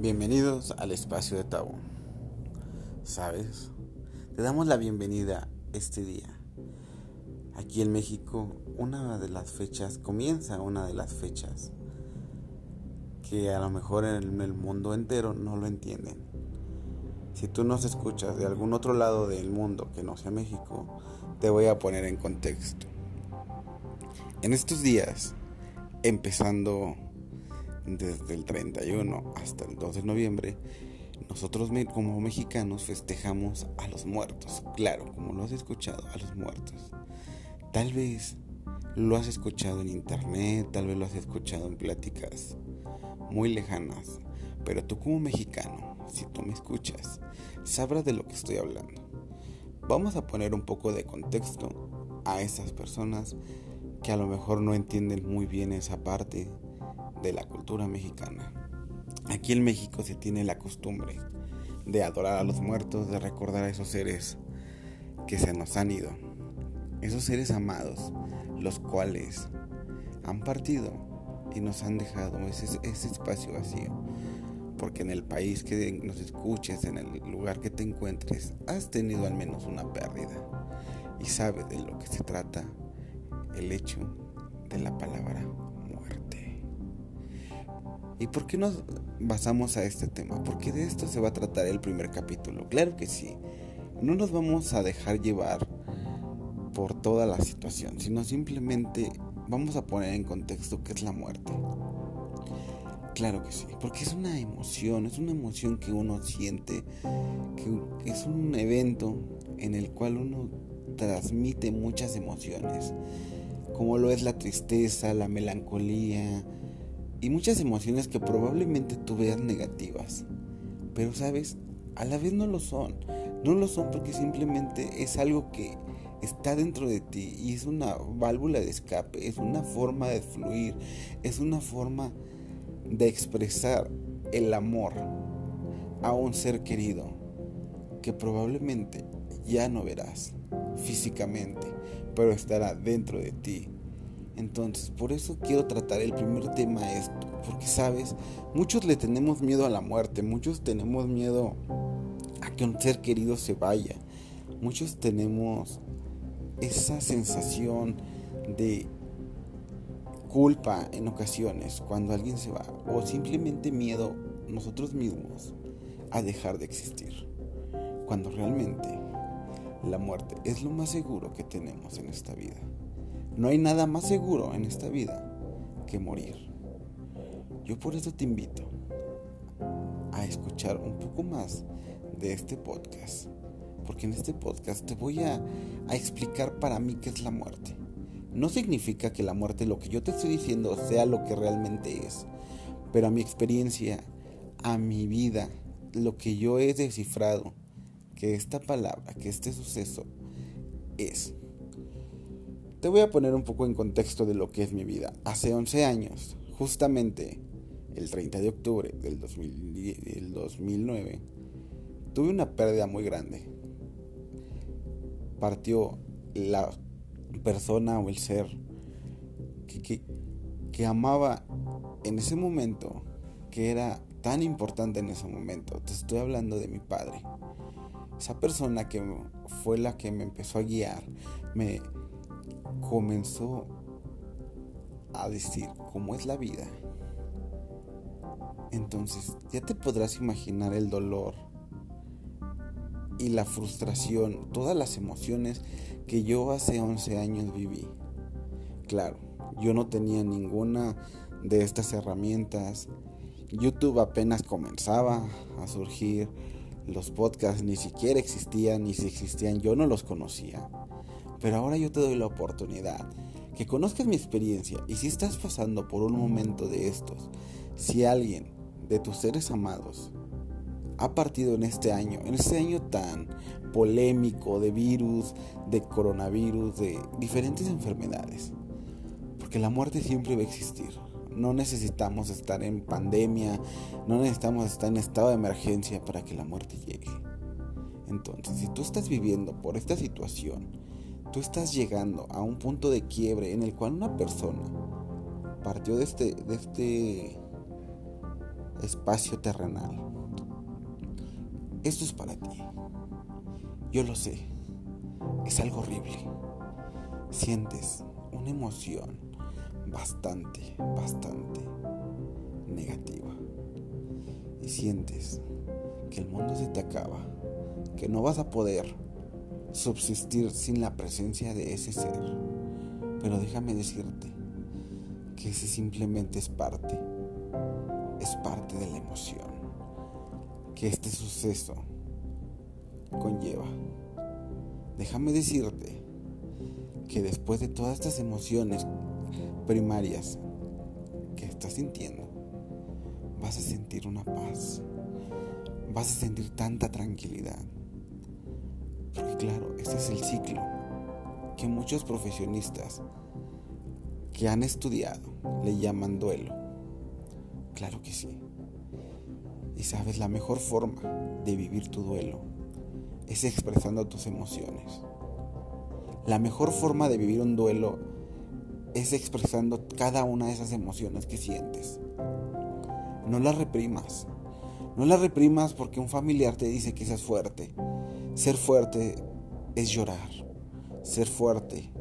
Bienvenidos al espacio de Tabú. ¿Sabes? Te damos la bienvenida este día. Aquí en México, una de las fechas, comienza una de las fechas que a lo mejor en el mundo entero no lo entienden. Si tú nos escuchas de algún otro lado del mundo que no sea México, te voy a poner en contexto. En estos días, empezando desde el 31 hasta el 2 de noviembre, nosotros como mexicanos festejamos a los muertos. Claro, como lo has escuchado, a los muertos. Tal vez lo has escuchado en internet, tal vez lo has escuchado en pláticas muy lejanas, pero tú como mexicano, si tú me escuchas, sabrás de lo que estoy hablando. Vamos a poner un poco de contexto a esas personas que a lo mejor no entienden muy bien esa parte de la cultura mexicana. Aquí en México se tiene la costumbre de adorar a los muertos, de recordar a esos seres que se nos han ido, esos seres amados, los cuales han partido y nos han dejado ese, espacio vacío. Porque en el país que nos escuches, en el lugar que te encuentres, has tenido al menos una pérdida y sabes de lo que se trata el hecho de la palabra. ¿Y por qué nos basamos a este tema? Porque de esto se va a tratar el primer capítulo. Claro que sí. No nos vamos a dejar llevar por toda la situación, sino simplemente vamos a poner en contexto qué es la muerte. Claro que sí, porque es una emoción, es una emoción que uno siente, que es un evento en el cual uno transmite muchas emociones como lo es la tristeza, la melancolía y muchas emociones que probablemente tú veas negativas. Pero sabes, a la vez no lo son. No lo son porque simplemente es algo que está dentro de ti y es una válvula de escape, es una forma de fluir, es una forma de expresar el amor a un ser querido que probablemente ya no verás físicamente, pero estará dentro de ti. Entonces, por eso quiero tratar el primer tema esto, porque sabes, muchos le tenemos miedo a la muerte, muchos tenemos miedo a que un ser querido se vaya, muchos tenemos esa sensación de culpa en ocasiones cuando alguien se va, o simplemente miedo nosotros mismos a dejar de existir, cuando realmente la muerte es lo más seguro que tenemos en esta vida. No hay nada más seguro en esta vida que morir. Yo por eso te invito a escuchar un poco más de este podcast. Porque en este podcast te voy a, explicar para mí qué es la muerte. No significa que la muerte, lo que yo te estoy diciendo, sea lo que realmente es. Pero a mi experiencia, a mi vida, lo que yo he descifrado, que esta palabra, que este suceso es. Te voy a poner un poco en contexto de lo que es mi vida. Hace 11 años, justamente el 30 de octubre del, 2009, tuve una pérdida muy grande. Partió la persona o el ser que, que amaba en ese momento, que era tan importante en ese momento. Te estoy hablando de mi padre esa persona que fue la que me empezó a guiar, me comenzó a decir cómo es la vida. Entonces ya te podrás imaginar el dolor y la frustración, todas las emociones que yo hace 11 años viví. Claro, yo no tenía ninguna de estas herramientas. YouTube apenas comenzaba a surgir los podcasts ni siquiera existían, ni si existían yo no los conocía. Pero ahora yo te doy la oportunidad que conozcas mi experiencia y si estás pasando por un momento de estos, si alguien de tus seres amados ha partido en este año, en este año tan polémico de virus, de coronavirus, de diferentes enfermedades, porque la muerte siempre va a existir. No necesitamos estar en pandemia, no necesitamos estar en estado de emergencia para que la muerte llegue. Entonces, si tú estás viviendo por esta situación, tú estás llegando a un punto de quiebre en el cual una persona partió de este, de este, espacio terrenal. Esto es para ti. Yo lo sé. Es algo horrible. Sientes una emoción bastante, bastante negativa. Y sientes que el mundo se te acaba, que no vas a poder subsistir sin la presencia de ese ser. Pero déjame decirte que ese simplemente es parte, es parte de la emoción que este suceso conlleva. Déjame decirte que después de todas estas emociones primarias que estás sintiendo, vas a sentir una paz, vas a sentir tanta tranquilidad. Porque claro, este es el ciclo que muchos profesionistas que han estudiado le llaman duelo. Claro que sí. Y sabes, la mejor forma de vivir tu duelo es expresando tus emociones. La mejor forma de vivir un duelo es expresando cada una de esas emociones que sientes. No las reprimas. No las reprimas porque un familiar te dice que seas fuerte. Ser fuerte es llorar. Ser fuerte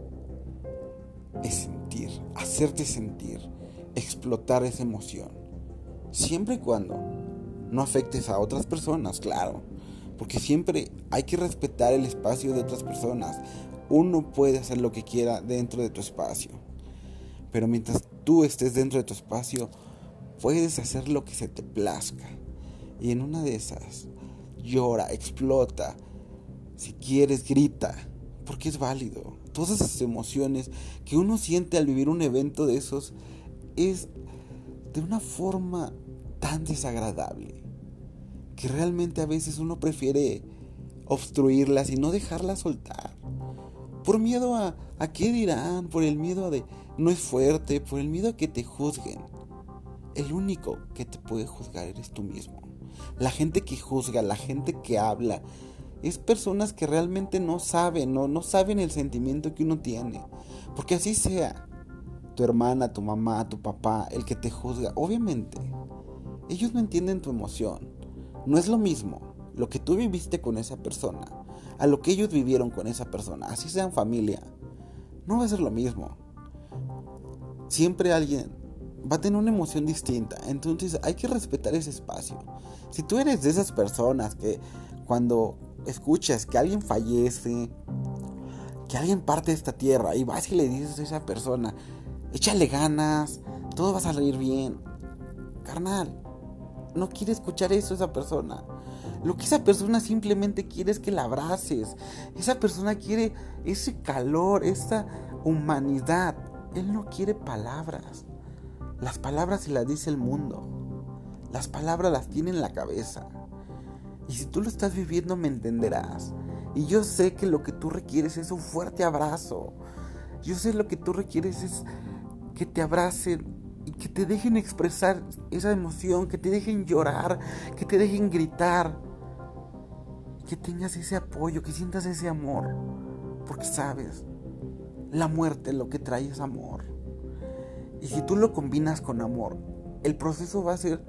es sentir, hacerte sentir, explotar esa emoción. Siempre y cuando no afectes a otras personas, claro. Porque siempre hay que respetar el espacio de otras personas. Uno puede hacer lo que quiera dentro de tu espacio. Pero mientras tú estés dentro de tu espacio, puedes hacer lo que se te plazca. Y en una de esas, llora, explota. Si quieres, grita. Porque es válido. Todas esas emociones que uno siente al vivir un evento de esos es de una forma tan desagradable que realmente a veces uno prefiere obstruirlas y no dejarlas soltar. Por miedo a, a qué dirán, por el miedo a de no es fuerte, por el miedo a que te juzguen. El único que te puede juzgar eres tú mismo. La gente que juzga, la gente que habla, es personas que realmente no saben, no, no saben el sentimiento que uno tiene. Porque así sea, tu hermana, tu mamá, tu papá, el que te juzga, obviamente, ellos no entienden tu emoción. No es lo mismo lo que tú viviste con esa persona a lo que ellos vivieron con esa persona. Así sean familia. No va a ser lo mismo. Siempre alguien va a tener una emoción distinta. Entonces hay que respetar ese espacio. Si tú eres de esas personas que cuando escuchas que alguien fallece, que alguien parte de esta tierra y vas y le dices a esa persona, échale ganas, todo va a salir bien. Carnal, no quiere escuchar eso esa persona. Lo que esa persona simplemente quiere es que la abraces. Esa persona quiere ese calor, esa humanidad. Él no quiere palabras. Las palabras se las dice el mundo. Las palabras las tiene en la cabeza. Y si tú lo estás viviendo me entenderás. Y yo sé que lo que tú requieres es un fuerte abrazo. Yo sé lo que tú requieres es que te abracen y que te dejen expresar esa emoción, que te dejen llorar, que te dejen gritar, que tengas ese apoyo, que sientas ese amor, porque sabes, la muerte lo que trae es amor. Y si tú lo combinas con amor, el proceso va a ser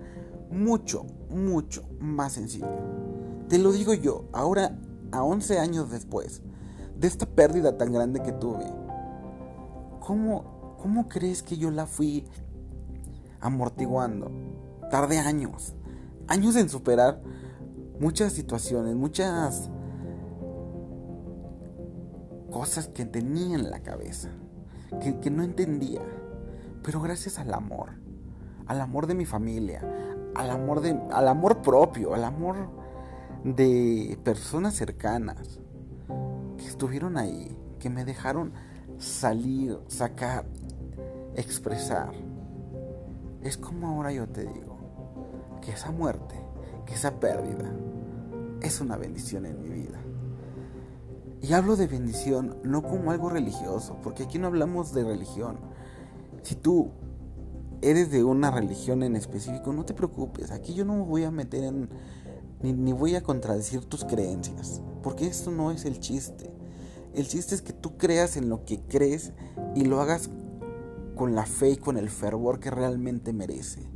mucho, mucho más sencillo. Te lo digo yo, ahora a 11 años después de esta pérdida tan grande que tuve, ¿cómo, cómo crees que yo la fui amortiguando. Tardé años, años en superar muchas situaciones, muchas cosas que tenía en la cabeza, que, no entendía. Pero gracias al amor, al amor de mi familia, al amor, de, al amor propio, al amor de personas cercanas que estuvieron ahí, que me dejaron salir, sacar, expresar. Es como ahora yo te digo, que esa muerte, que esa pérdida, es una bendición en mi vida. Y hablo de bendición no como algo religioso, porque aquí no hablamos de religión. Si tú eres de una religión en específico, no te preocupes, aquí yo no me voy a meter en, ni, ni voy a contradecir tus creencias, porque esto no es el chiste. El chiste es que tú creas en lo que crees y lo hagas con la fe y con el fervor que realmente merece.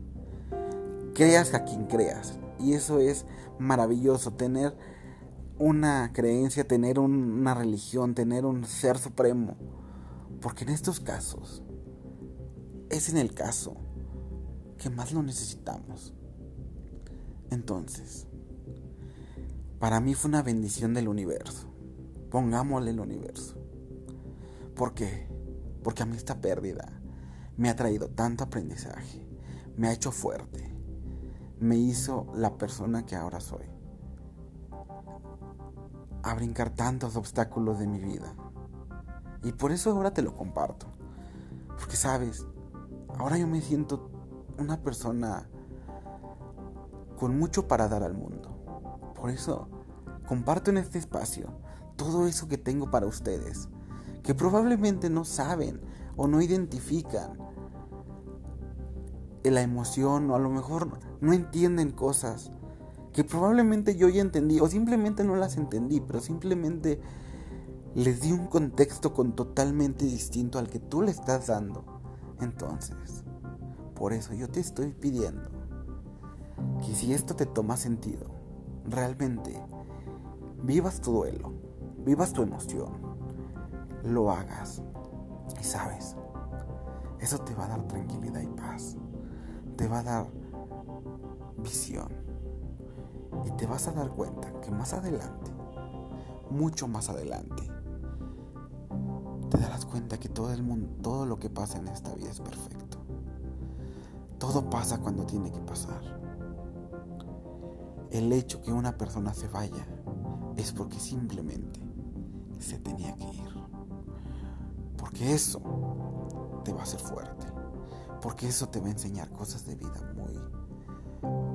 creas a quien creas. Y eso es maravilloso, tener una creencia, tener una religión, tener un ser supremo. Porque en estos casos, es en el caso que más lo necesitamos. Entonces, para mí fue una bendición del universo. Pongámosle el universo. ¿Por qué? Porque a mí esta pérdida me ha traído tanto aprendizaje, me ha hecho fuerte, me hizo la persona que ahora soy. A brincar tantos obstáculos de mi vida. Y por eso ahora te lo comparto. Porque sabes, ahora yo me siento una persona con mucho para dar al mundo. Por eso comparto en este espacio todo eso que tengo para ustedes, que probablemente no saben o no identifican la emoción o a lo mejor no entienden cosas que probablemente yo ya entendí o simplemente no las entendí, pero simplemente les di un contexto con totalmente distinto al que tú le estás dando. Entonces, por eso yo te estoy pidiendo que si esto te toma sentido, realmente vivas tu duelo, vivas tu emoción, lo hagas. Y sabes, eso te va a dar tranquilidad y paz, te va a dar visión. Y te vas a dar cuenta que más adelante, mucho más adelante, te darás cuenta que todo el mundo, todo lo que pasa en esta vida es perfecto. Todo pasa cuando tiene que pasar. El hecho que una persona se vaya es porque simplemente se tenía que ir. Porque eso te va a hacer fuerte. Porque eso te va a enseñar cosas de vida muy,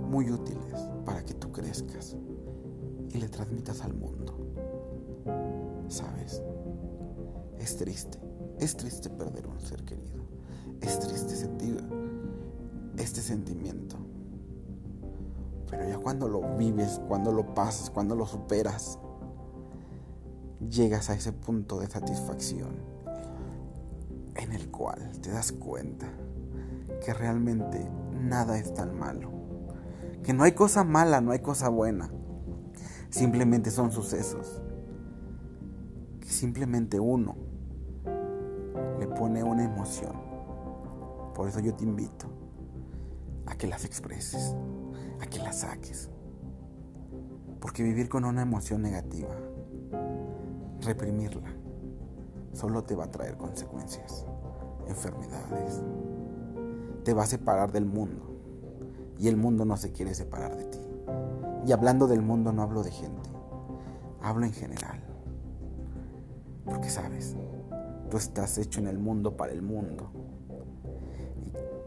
muy útiles para que tú crezcas y le transmitas al mundo. ¿Sabes? Es triste. Es triste perder un ser querido. Es triste sentir este sentimiento. Pero ya cuando lo vives, cuando lo pasas, cuando lo superas, llegas a ese punto de satisfacción en el cual te das cuenta que realmente nada es tan malo. Que no hay cosa mala, no hay cosa buena. Simplemente son sucesos. Que simplemente uno le pone una emoción. Por eso yo te invito a que las expreses, a que las saques. Porque vivir con una emoción negativa, reprimirla, solo te va a traer consecuencias, enfermedades. Te va a separar del mundo. Y el mundo no se quiere separar de ti. Y hablando del mundo no hablo de gente, hablo en general. Porque sabes, tú estás hecho en el mundo para el mundo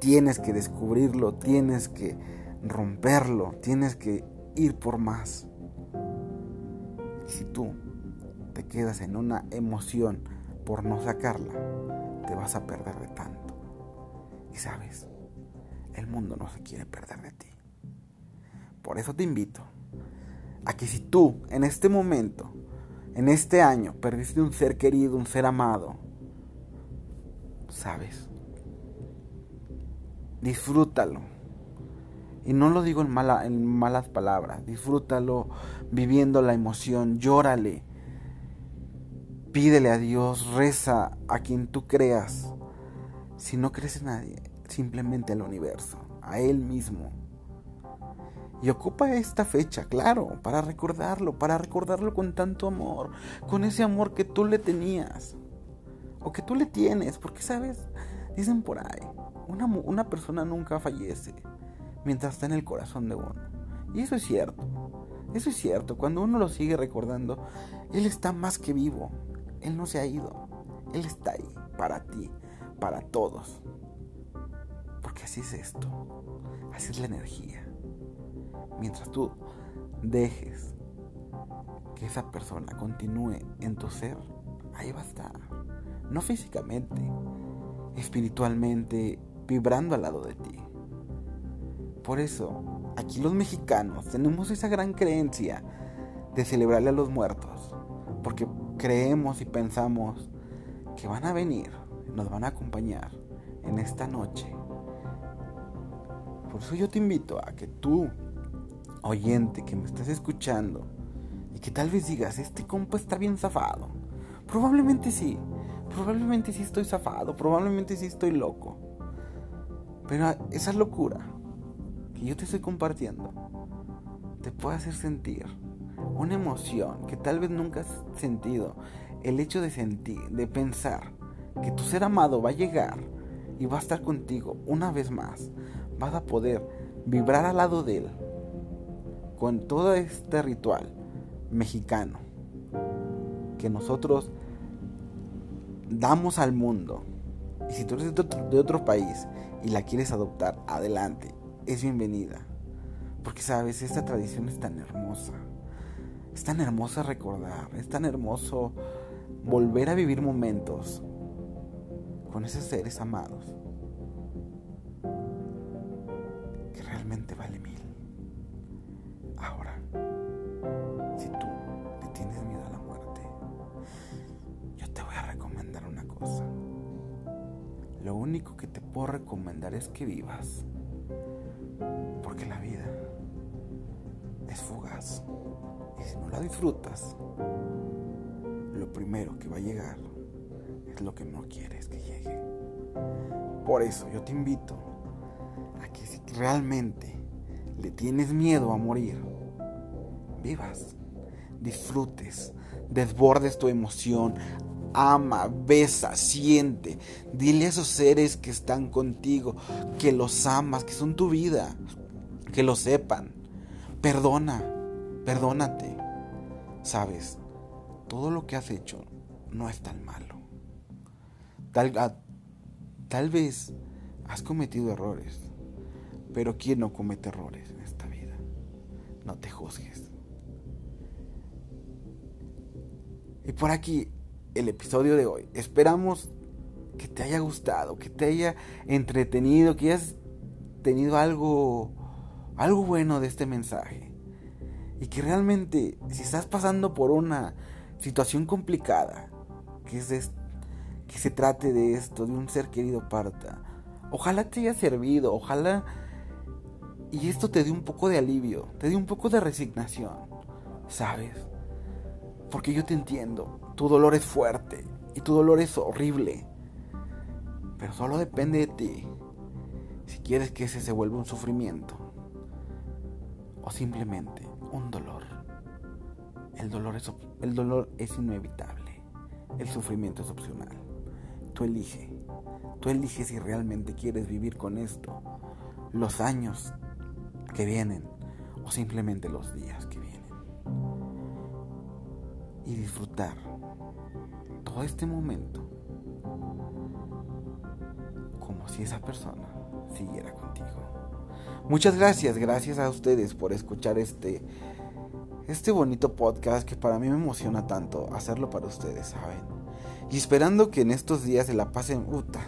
tienes que descubrirlo, tienes que romperlo, tienes que ir por más. si tú te quedas en una emoción por no sacarla, te vas a perder de tanto. Y sabes, el mundo no se quiere perder de ti. Por eso te invito a que si tú en este momento, en este año, perdiste un ser querido, un ser amado, sabes, disfrútalo. Y no lo digo en, mala, en malas palabras, disfrútalo viviendo la emoción, llórale, pídele a Dios, reza a quien tú creas. Si no crees en nadie, simplemente al universo, a Él mismo. Y ocupa esta fecha, claro, para recordarlo, para recordarlo con tanto amor, con ese amor que tú le tenías, o que tú le tienes, porque sabes, dicen por ahí, una, persona nunca fallece mientras está en el corazón de uno. Y eso es cierto. Eso es cierto. Cuando uno lo sigue recordando, Él está más que vivo. Él no se ha ido. Él está ahí para ti, para todos. Porque así es esto. Así es la energía. Mientras tú dejes que esa persona continúe en tu ser, ahí va a estar. No físicamente, espiritualmente, vibrando al lado de ti. Por eso, aquí los mexicanos tenemos esa gran creencia de celebrarle a los muertos, porque creemos y pensamos que van a venir, nos van a acompañar en esta noche Por eso yo te invito a que tú, oyente que me estás escuchando, y que tal vez digas, este compa está bien zafado. Probablemente sí, probablemente sí estoy zafado, probablemente sí estoy loco. Pero esa locura que yo te estoy compartiendo te puede hacer sentir una emoción que tal vez nunca has sentido. El hecho de sentir, de pensar que tu ser amado va a llegar y va a estar contigo una vez más. Vas a poder vibrar al lado de él con todo este ritual mexicano que nosotros damos al mundo. Y si tú eres de otro, país y la quieres adoptar, adelante, es bienvenida. Porque sabes, esta tradición es tan hermosa. Es tan hermosa recordar, es tan hermoso volver a vivir momentos con esos seres amados que realmente vale mil. Ahora, si tú le tienes miedo a la muerte, yo te voy a recomendar una cosa. Lo único que te puedo recomendar es que vivas, disfrutas, lo primero que va a llegar es lo que no quieres que llegue. Por eso yo te invito a que si realmente le tienes miedo a morir, vivas, disfrutes, desbordes tu emoción, ama, besa, siente, dile a esos seres que están contigo que los amas, que son tu vida, que lo sepan. Perdona, perdónate. Sabes, todo lo que has hecho no es tan malo. Tal, tal vez has cometido errores, pero ¿quién no comete errores en esta vida? No te juzgues. Y por aquí el episodio de hoy. Esperamos que te haya gustado, que te haya entretenido, que hayas tenido algo algo bueno de este mensaje. Y que realmente si estás pasando por una situación complicada, que es que se trate de esto, de un ser querido parta, ojalá te haya servido, ojalá y esto te dé un poco de alivio, te dé un poco de resignación, ¿sabes? Porque yo te entiendo, tu dolor es fuerte y tu dolor es horrible, pero solo depende de ti si quieres que ese se vuelva un sufrimiento o simplemente un dolor. El dolor es, el dolor es inevitable, el sufrimiento es opcional. Tú elige, tú eliges si realmente quieres vivir con esto los años que vienen o simplemente los días que vienen. Y disfrutar todo este momento como si esa persona siguiera contigo. Muchas gracias, gracias a ustedes por escuchar este este bonito podcast que para mí me emociona tanto hacerlo para ustedes, ¿saben? Y esperando que en estos días se la pasen puta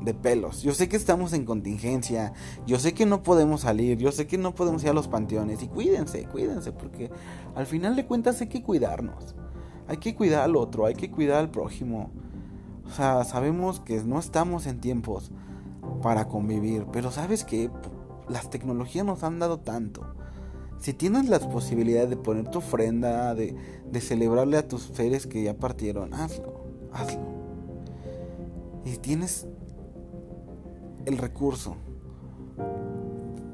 de pelos. Yo sé que estamos en contingencia, yo sé que no podemos salir, yo sé que no podemos ir a los panteones y cuídense, cuídense, porque al final de cuentas hay que cuidarnos. Hay que cuidar al otro, hay que cuidar al prójimo. O sea, sabemos que no estamos en tiempos para convivir, pero sabes que las tecnologías nos han dado tanto. Si tienes las posibilidades de poner tu ofrenda, de, celebrarle a tus seres que ya partieron, hazlo, hazlo. Y tienes el recurso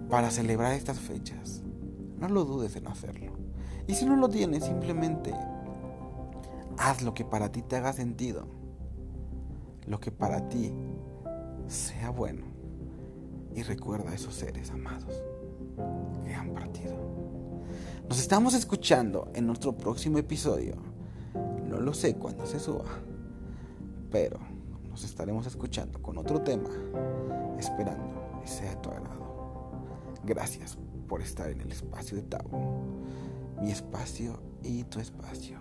para celebrar estas fechas, no lo dudes en hacerlo. Y si no lo tienes, simplemente haz lo que para ti te haga sentido, lo que para ti sea bueno. Y recuerda a esos seres amados que han partido. Nos estamos escuchando en nuestro próximo episodio. No lo sé cuándo se suba, pero nos estaremos escuchando con otro tema, esperando que sea de tu agrado. Gracias por estar en el espacio de Tabo, mi espacio y tu espacio.